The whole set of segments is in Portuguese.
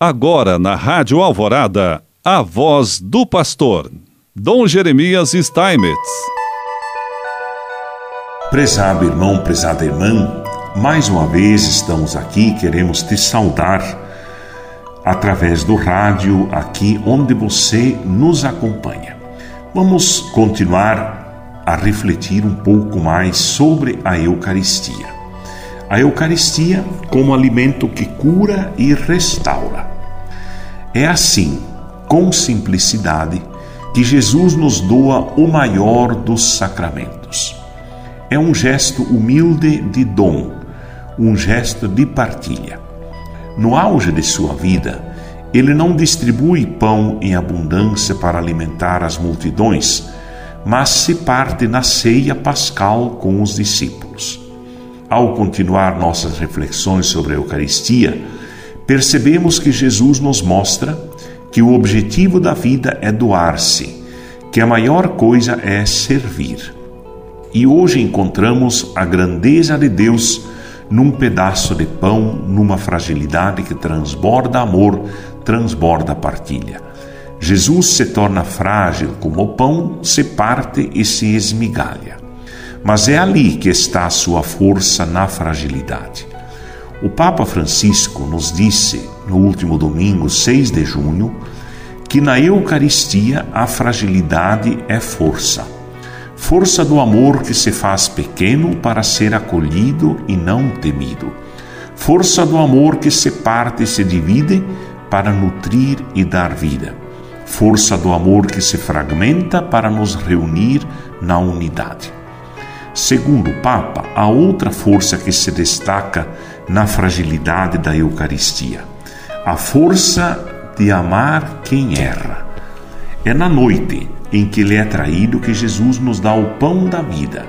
Agora na Rádio Alvorada, a voz do pastor, Dom Jeremias Steinmetz. Prezado irmão, prezada irmã, mais uma vez estamos aqui, queremos te saudar através do rádio aqui onde você nos acompanha. Vamos continuar a refletir um pouco mais sobre a Eucaristia a Eucaristia como alimento que cura e restaura. É assim, com simplicidade, que Jesus nos doa o maior dos sacramentos. É um gesto humilde de dom, um gesto de partilha. No auge de sua vida, ele não distribui pão em abundância para alimentar as multidões, mas se parte na ceia pascal com os discípulos. Ao continuar nossas reflexões sobre a Eucaristia, percebemos que Jesus nos mostra que o objetivo da vida é doar-se, que a maior coisa é servir. E hoje encontramos a grandeza de Deus num pedaço de pão, numa fragilidade que transborda amor, transborda partilha. Jesus se torna frágil como o pão, se parte e se esmigalha mas é ali que está a sua força na fragilidade. O Papa Francisco nos disse no último domingo, 6 de junho, que na Eucaristia a fragilidade é força. Força do amor que se faz pequeno para ser acolhido e não temido. Força do amor que se parte e se divide para nutrir e dar vida. Força do amor que se fragmenta para nos reunir na unidade. Segundo o Papa, há outra força que se destaca na fragilidade da Eucaristia: a força de amar quem erra. É na noite em que ele é traído que Jesus nos dá o pão da vida.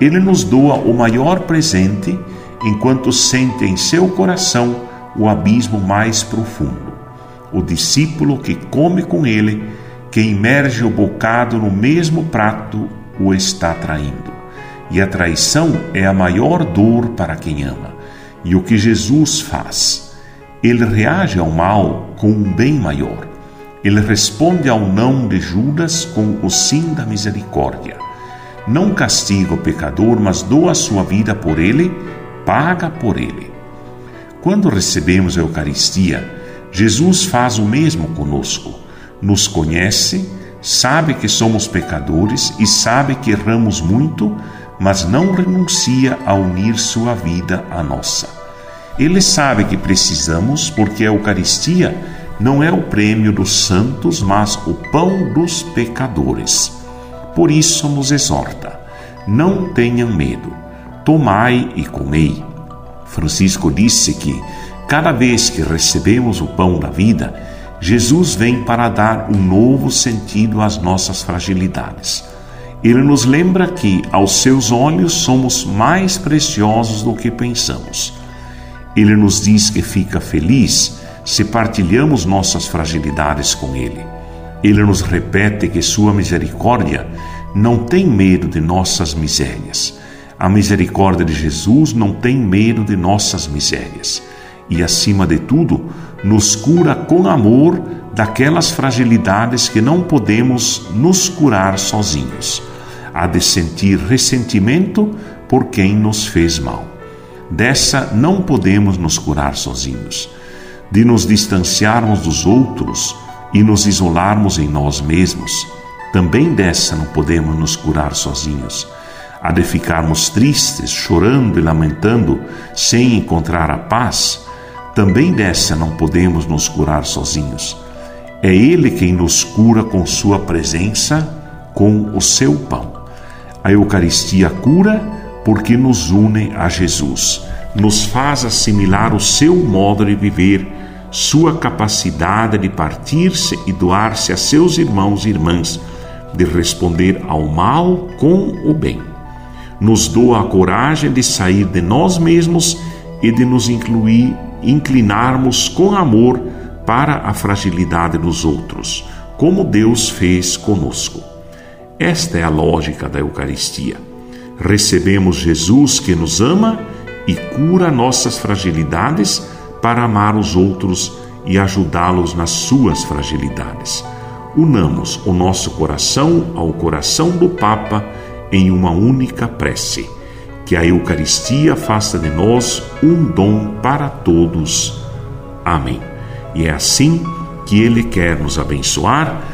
Ele nos doa o maior presente enquanto sente em seu coração o abismo mais profundo. O discípulo que come com ele, que imerge o bocado no mesmo prato, o está traindo. E a traição é a maior dor para quem ama. E o que Jesus faz? Ele reage ao mal com um bem maior. Ele responde ao não de Judas com o sim da misericórdia. Não castiga o pecador, mas doa sua vida por ele, paga por ele. Quando recebemos a Eucaristia, Jesus faz o mesmo conosco. Nos conhece, sabe que somos pecadores e sabe que erramos muito, mas não renuncia a unir sua vida à nossa. Ele sabe que precisamos, porque a Eucaristia não é o prêmio dos santos, mas o pão dos pecadores. Por isso nos exorta: não tenham medo, tomai e comei. Francisco disse que, cada vez que recebemos o pão da vida, Jesus vem para dar um novo sentido às nossas fragilidades ele nos lembra que, aos seus olhos, somos mais preciosos do que pensamos. Ele nos diz que fica feliz se partilhamos nossas fragilidades com Ele. Ele nos repete que Sua misericórdia não tem medo de nossas misérias. A misericórdia de Jesus não tem medo de nossas misérias. E, acima de tudo, nos cura com amor daquelas fragilidades que não podemos nos curar sozinhos há de sentir ressentimento por quem nos fez mal. Dessa não podemos nos curar sozinhos. De nos distanciarmos dos outros e nos isolarmos em nós mesmos, também dessa não podemos nos curar sozinhos. Há de ficarmos tristes, chorando e lamentando, sem encontrar a paz, também dessa não podemos nos curar sozinhos. É Ele quem nos cura com Sua presença, com o seu pão. A Eucaristia cura porque nos une a Jesus, nos faz assimilar o seu modo de viver, sua capacidade de partir-se e doar-se a seus irmãos e irmãs, de responder ao mal com o bem. Nos doa a coragem de sair de nós mesmos e de nos incluir, inclinarmos com amor para a fragilidade dos outros, como Deus fez conosco. Esta é a lógica da Eucaristia. Recebemos Jesus que nos ama e cura nossas fragilidades para amar os outros e ajudá-los nas suas fragilidades. Unamos o nosso coração ao coração do Papa em uma única prece. Que a Eucaristia faça de nós um dom para todos. Amém. E é assim que Ele quer nos abençoar,